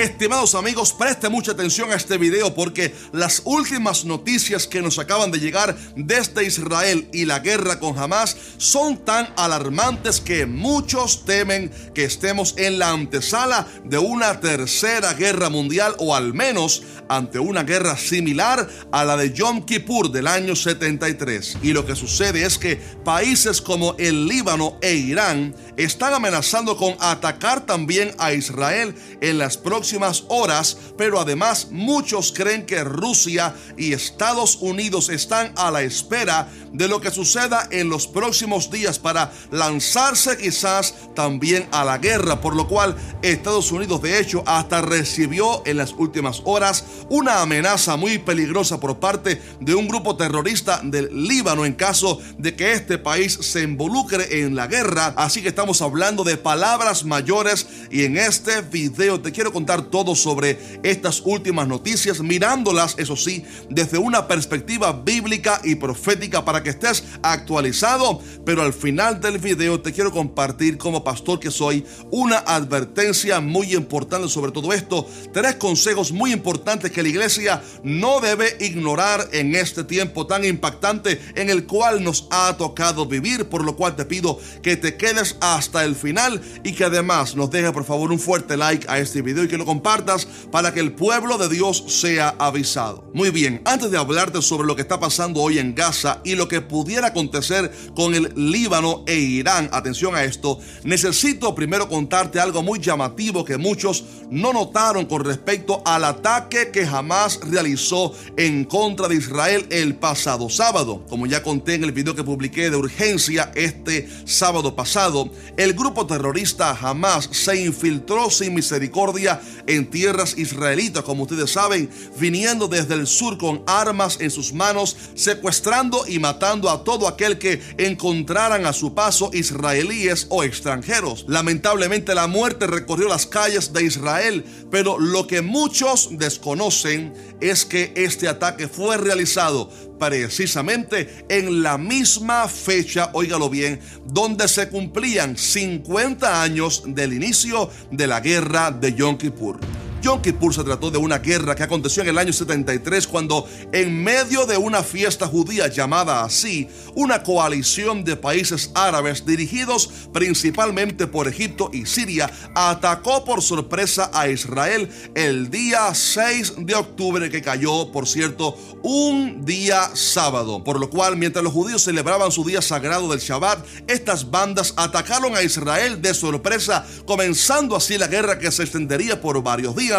Estimados amigos, preste mucha atención a este video porque las últimas noticias que nos acaban de llegar desde Israel y la guerra con Hamas son tan alarmantes que muchos temen que estemos en la antesala de una tercera guerra mundial o al menos ante una guerra similar a la de Yom Kippur del año 73. Y lo que sucede es que países como el Líbano e Irán están amenazando con atacar también a Israel en las próximas horas, pero además muchos creen que Rusia y Estados Unidos están a la espera de lo que suceda en los próximos días para lanzarse quizás también a la guerra, por lo cual Estados Unidos de hecho hasta recibió en las últimas horas una amenaza muy peligrosa por parte de un grupo terrorista del Líbano en caso de que este país se involucre en la guerra, así que estamos hablando de palabras mayores y en este video te quiero contar todo sobre estas últimas noticias, mirándolas, eso sí, desde una perspectiva bíblica y profética para que estés actualizado. Pero al final del video te quiero compartir como pastor que soy una advertencia muy importante sobre todo esto. Tres consejos muy importantes que la iglesia no debe ignorar en este tiempo tan impactante en el cual nos ha tocado vivir. Por lo cual te pido que te quedes hasta el final y que además nos deje por favor un fuerte like a este video y que lo compartas para que el pueblo de Dios sea avisado. Muy bien, antes de hablarte sobre lo que está pasando hoy en Gaza y lo que pudiera acontecer con el Líbano e Irán, atención a esto, necesito primero contarte algo muy llamativo que muchos no notaron con respecto al ataque que jamás realizó en contra de Israel el pasado sábado. Como ya conté en el video que publiqué de urgencia este sábado pasado, el grupo terrorista Hamas se infiltró sin misericordia en tierras israelitas, como ustedes saben, viniendo desde el sur con armas en sus manos, secuestrando y matando a todo aquel que encontraran a su paso israelíes o extranjeros. Lamentablemente la muerte recorrió las calles de Israel, pero lo que muchos desconocen es que este ataque fue realizado precisamente en la misma fecha, óigalo bien, donde se cumplían 50 años del inicio de la guerra de Yom Kippur puerta. Yom Kippur se trató de una guerra que aconteció en el año 73 cuando en medio de una fiesta judía llamada así, una coalición de países árabes dirigidos principalmente por Egipto y Siria atacó por sorpresa a Israel el día 6 de octubre que cayó, por cierto, un día sábado. Por lo cual, mientras los judíos celebraban su día sagrado del Shabbat, estas bandas atacaron a Israel de sorpresa, comenzando así la guerra que se extendería por varios días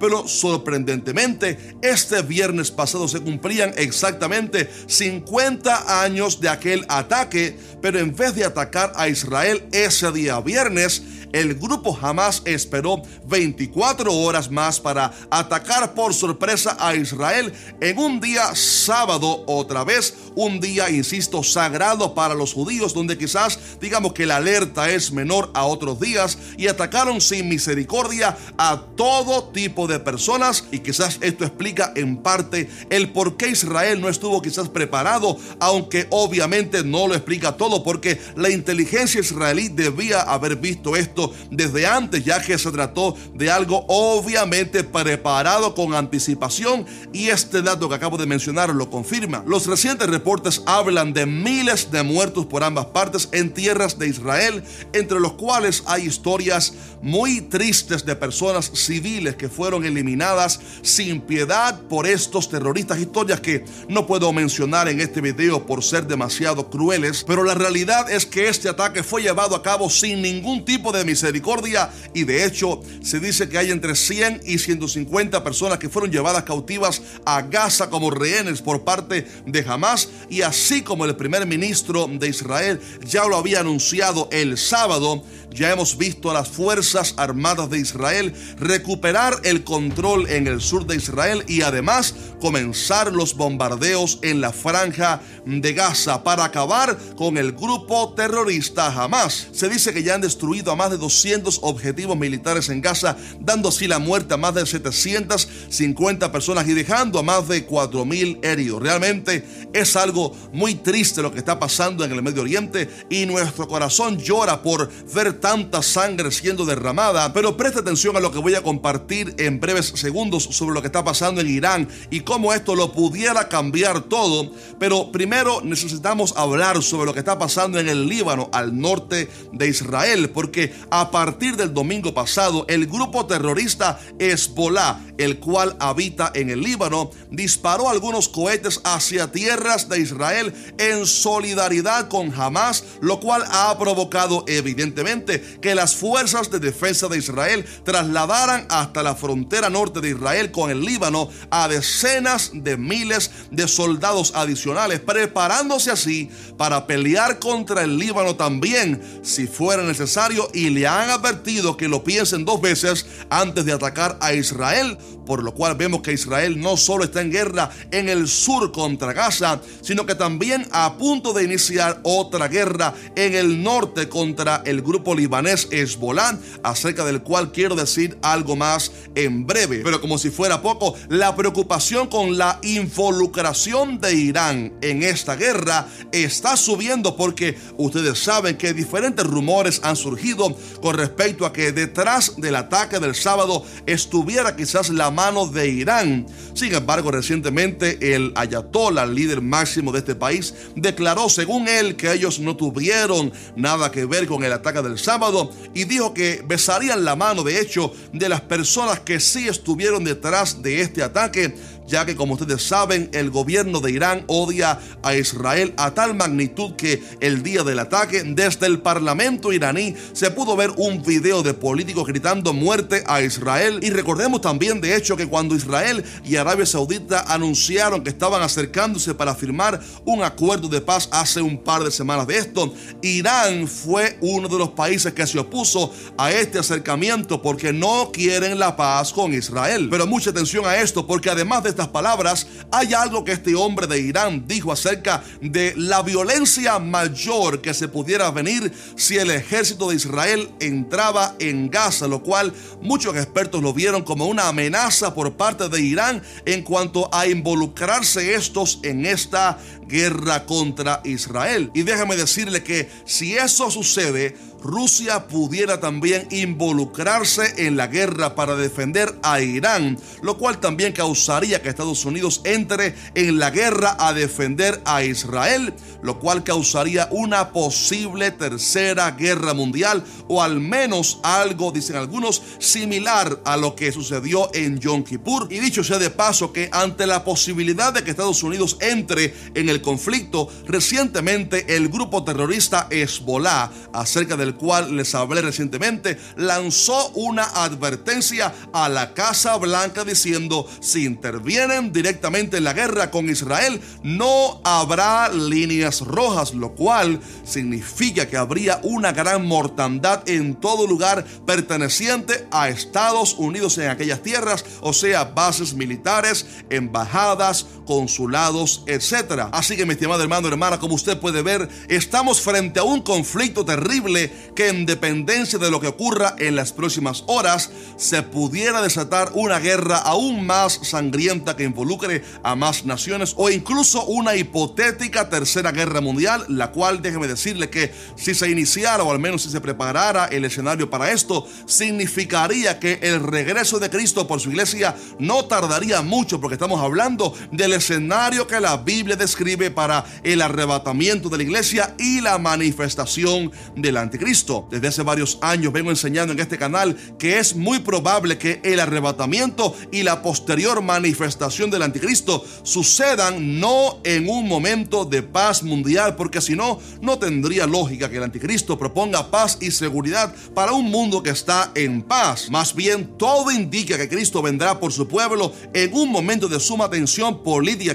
pero sorprendentemente, este viernes pasado se cumplían exactamente 50 años de aquel ataque, pero en vez de atacar a Israel ese día viernes, el grupo jamás esperó 24 horas más para atacar por sorpresa a Israel en un día sábado, otra vez. Un día, insisto, sagrado para los judíos, donde quizás digamos que la alerta es menor a otros días, y atacaron sin misericordia a todo tipo de personas, y quizás esto explica en parte el por qué Israel no estuvo quizás preparado, aunque obviamente no lo explica todo, porque la inteligencia israelí debía haber visto esto desde antes, ya que se trató de algo obviamente preparado con anticipación. Y este dato que acabo de mencionar lo confirma. Los recientes reportes hablan de miles de muertos por ambas partes en tierras de Israel, entre los cuales hay historias muy tristes de personas civiles que fueron eliminadas sin piedad por estos terroristas, historias que no puedo mencionar en este video por ser demasiado crueles, pero la realidad es que este ataque fue llevado a cabo sin ningún tipo de misericordia y de hecho se dice que hay entre 100 y 150 personas que fueron llevadas cautivas a Gaza como rehenes por parte de Hamas y así como el primer ministro de Israel ya lo había anunciado el sábado, ya hemos visto a las Fuerzas Armadas de Israel recuperar el control en el sur de Israel y además comenzar los bombardeos en la franja de Gaza para acabar con el grupo terrorista Hamas. Se dice que ya han destruido a más de de 200 objetivos militares en Gaza, dando así la muerte a más de 750 personas y dejando a más de 4.000 heridos. Realmente es algo muy triste lo que está pasando en el Medio Oriente y nuestro corazón llora por ver tanta sangre siendo derramada. Pero presta atención a lo que voy a compartir en breves segundos sobre lo que está pasando en Irán y cómo esto lo pudiera cambiar todo. Pero primero necesitamos hablar sobre lo que está pasando en el Líbano, al norte de Israel, porque a partir del domingo pasado, el grupo terrorista Hezbollah, el cual habita en el Líbano, disparó algunos cohetes hacia tierras de Israel en solidaridad con Hamas, lo cual ha provocado evidentemente que las fuerzas de defensa de Israel trasladaran hasta la frontera norte de Israel con el Líbano a decenas de miles de soldados adicionales, preparándose así para pelear contra el Líbano también, si fuera necesario, y han advertido que lo piensen dos veces antes de atacar a Israel, por lo cual vemos que Israel no solo está en guerra en el sur contra Gaza, sino que también a punto de iniciar otra guerra en el norte contra el grupo libanés Hezbollah, acerca del cual quiero decir algo más en breve. Pero como si fuera poco, la preocupación con la involucración de Irán en esta guerra está subiendo porque ustedes saben que diferentes rumores han surgido con respecto a que detrás del ataque del sábado estuviera quizás la mano de Irán. Sin embargo, recientemente el ayatollah, líder máximo de este país, declaró según él que ellos no tuvieron nada que ver con el ataque del sábado y dijo que besarían la mano de hecho de las personas que sí estuvieron detrás de este ataque ya que como ustedes saben, el gobierno de Irán odia a Israel a tal magnitud que el día del ataque, desde el parlamento iraní, se pudo ver un video de políticos gritando muerte a Israel. Y recordemos también, de hecho, que cuando Israel y Arabia Saudita anunciaron que estaban acercándose para firmar un acuerdo de paz hace un par de semanas de esto, Irán fue uno de los países que se opuso a este acercamiento porque no quieren la paz con Israel. Pero mucha atención a esto porque además de estas palabras, hay algo que este hombre de Irán dijo acerca de la violencia mayor que se pudiera venir si el ejército de Israel entraba en Gaza, lo cual muchos expertos lo vieron como una amenaza por parte de Irán en cuanto a involucrarse estos en esta guerra contra Israel. Y déjame decirle que si eso sucede, Rusia pudiera también involucrarse en la guerra para defender a Irán, lo cual también causaría que Estados Unidos entre en la guerra a defender a Israel, lo cual causaría una posible tercera guerra mundial o al menos algo, dicen algunos, similar a lo que sucedió en Yom Kippur. Y dicho sea de paso que ante la posibilidad de que Estados Unidos entre en el conflicto, recientemente el grupo terrorista Hezbollah, acerca del cual les hablé recientemente, lanzó una advertencia a la Casa Blanca diciendo, si intervienen directamente en la guerra con Israel, no habrá líneas rojas, lo cual significa que habría una gran mortandad en todo lugar perteneciente a Estados Unidos en aquellas tierras, o sea, bases militares, embajadas, consulados, etc. Así que mi estimado hermano, hermana, como usted puede ver, estamos frente a un conflicto terrible que en dependencia de lo que ocurra en las próximas horas, se pudiera desatar una guerra aún más sangrienta que involucre a más naciones o incluso una hipotética tercera guerra mundial, la cual déjeme decirle que si se iniciara o al menos si se preparara el escenario para esto, significaría que el regreso de Cristo por su iglesia no tardaría mucho porque estamos hablando del escenario que la Biblia describe para el arrebatamiento de la iglesia y la manifestación del anticristo. Desde hace varios años vengo enseñando en este canal que es muy probable que el arrebatamiento y la posterior manifestación del anticristo sucedan no en un momento de paz mundial, porque si no, no tendría lógica que el anticristo proponga paz y seguridad para un mundo que está en paz. Más bien, todo indica que Cristo vendrá por su pueblo en un momento de suma tensión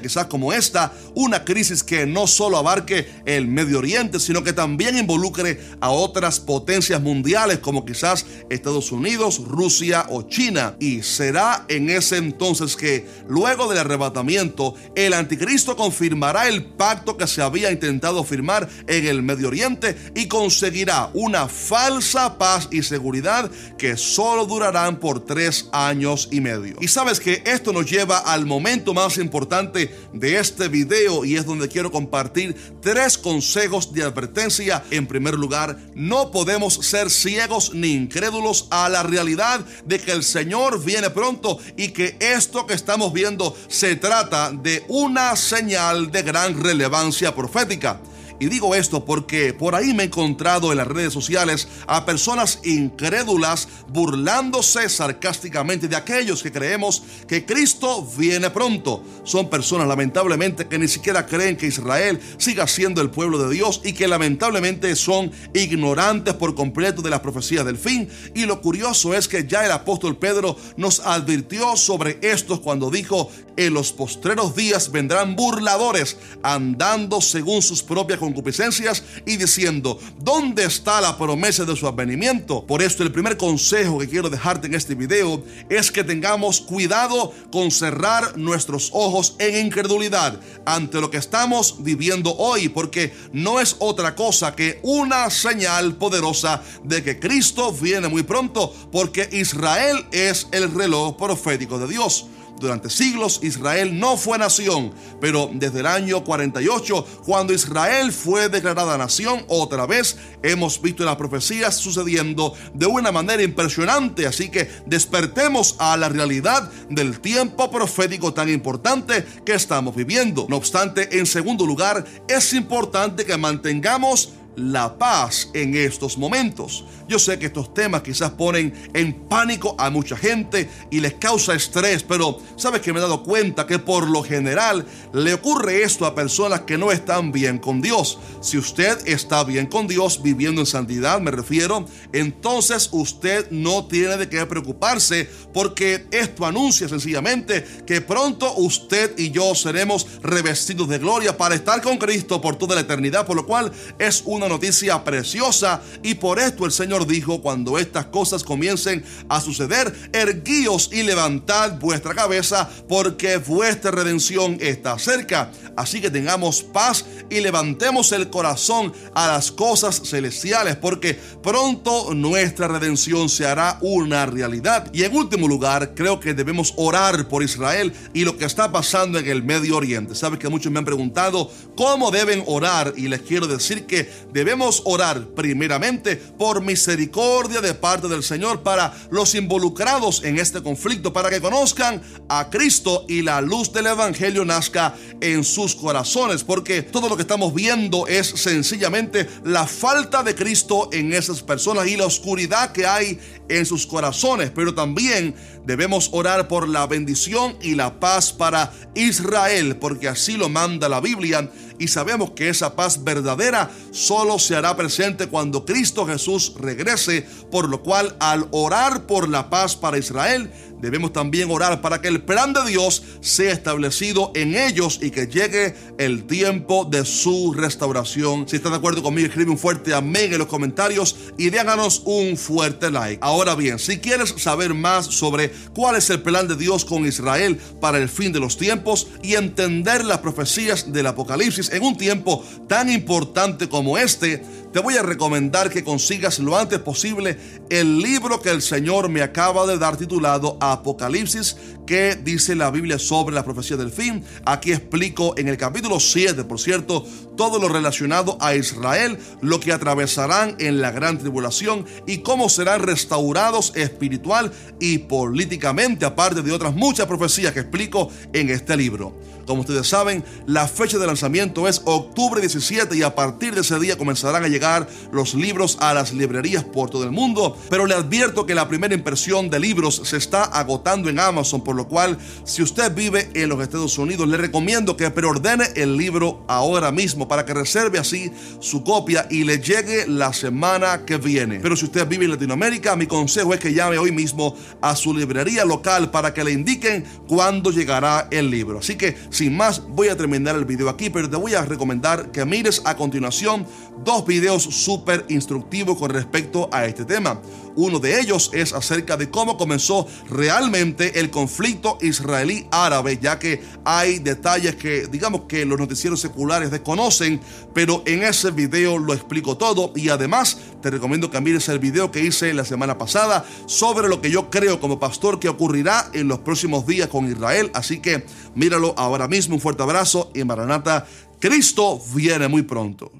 quizás como esta, una crisis que no solo abarque el Medio Oriente, sino que también involucre a otras potencias mundiales como quizás Estados Unidos, Rusia o China. Y será en ese entonces que luego del arrebatamiento el anticristo confirmará el pacto que se había intentado firmar en el Medio Oriente y conseguirá una falsa paz y seguridad que solo durarán por tres años y medio. Y sabes que esto nos lleva al momento más importante de este video y es donde quiero compartir tres consejos de advertencia. En primer lugar, no podemos ser ciegos ni incrédulos a la realidad de que el Señor viene pronto y que esto que estamos viendo se trata de una señal de gran relevancia profética. Y digo esto porque por ahí me he encontrado en las redes sociales a personas incrédulas burlándose sarcásticamente de aquellos que creemos que Cristo viene pronto. Son personas lamentablemente que ni siquiera creen que Israel siga siendo el pueblo de Dios y que lamentablemente son ignorantes por completo de las profecías del fin. Y lo curioso es que ya el apóstol Pedro nos advirtió sobre esto cuando dijo, en los postreros días vendrán burladores andando según sus propias concupiscencias y diciendo, ¿dónde está la promesa de su advenimiento? Por esto el primer consejo que quiero dejarte en este video es que tengamos cuidado con cerrar nuestros ojos en incredulidad ante lo que estamos viviendo hoy, porque no es otra cosa que una señal poderosa de que Cristo viene muy pronto, porque Israel es el reloj profético de Dios. Durante siglos Israel no fue nación, pero desde el año 48, cuando Israel fue declarada nación, otra vez hemos visto las profecías sucediendo de una manera impresionante, así que despertemos a la realidad del tiempo profético tan importante que estamos viviendo. No obstante, en segundo lugar, es importante que mantengamos la paz en estos momentos. Yo sé que estos temas quizás ponen en pánico a mucha gente y les causa estrés, pero sabes que me he dado cuenta que por lo general le ocurre esto a personas que no están bien con Dios. Si usted está bien con Dios, viviendo en santidad, me refiero, entonces usted no tiene de qué preocuparse porque esto anuncia sencillamente que pronto usted y yo seremos revestidos de gloria para estar con Cristo por toda la eternidad, por lo cual es una noticia preciosa y por esto el Señor dijo, cuando estas cosas comiencen a suceder, erguíos y levantad vuestra cabeza, porque vuestra redención está cerca. Así que tengamos paz y levantemos el corazón a las cosas celestiales, porque pronto nuestra redención se hará una realidad. Y en último lugar, creo que debemos orar por Israel y lo que está pasando en el Medio Oriente. Sabes que muchos me han preguntado cómo deben orar y les quiero decir que debemos orar primeramente por mis misericordia de parte del Señor para los involucrados en este conflicto, para que conozcan a Cristo y la luz del Evangelio nazca en sus corazones, porque todo lo que estamos viendo es sencillamente la falta de Cristo en esas personas y la oscuridad que hay en sus corazones, pero también debemos orar por la bendición y la paz para Israel, porque así lo manda la Biblia y sabemos que esa paz verdadera solo se hará presente cuando Cristo Jesús regrese, por lo cual al orar por la paz para Israel, debemos también orar para que el plan de Dios sea establecido en ellos y que llegue el tiempo de su restauración. Si estás de acuerdo conmigo, escribe un fuerte amén en los comentarios y déjanos un fuerte like. Ahora bien, si quieres saber más sobre cuál es el plan de Dios con Israel para el fin de los tiempos y entender las profecías del Apocalipsis en un tiempo tan importante como este, te voy a recomendar que consigas lo antes posible el libro que el Señor me acaba de dar titulado Apocalipsis, que dice la Biblia sobre la profecía del fin. Aquí explico en el capítulo 7, por cierto, todo lo relacionado a Israel, lo que atravesarán en la gran tribulación y cómo serán restaurados espiritual y políticamente, aparte de otras muchas profecías que explico en este libro. Como ustedes saben, la fecha de lanzamiento es octubre 17 y a partir de ese día comenzarán a llegar los libros a las librerías por todo el mundo. Pero le advierto que la primera impresión de libros se está agotando en Amazon, por lo cual si usted vive en los Estados Unidos, le recomiendo que preordene el libro ahora mismo para que reserve así su copia y le llegue la semana que viene. Pero si usted vive en Latinoamérica, mi consejo es que llame hoy mismo a su librería local para que le indiquen cuándo llegará el libro. Así que sin más, voy a terminar el video aquí, pero te voy a recomendar que mires a continuación dos videos súper instructivos con respecto a este tema. Uno de ellos es acerca de cómo comenzó realmente el conflicto israelí-árabe, ya que hay detalles que digamos que los noticieros seculares desconocen, pero en ese video lo explico todo. Y además te recomiendo que mires el video que hice la semana pasada sobre lo que yo creo como pastor que ocurrirá en los próximos días con Israel, así que míralo ahora mismo, un fuerte abrazo y Maranata, Cristo viene muy pronto.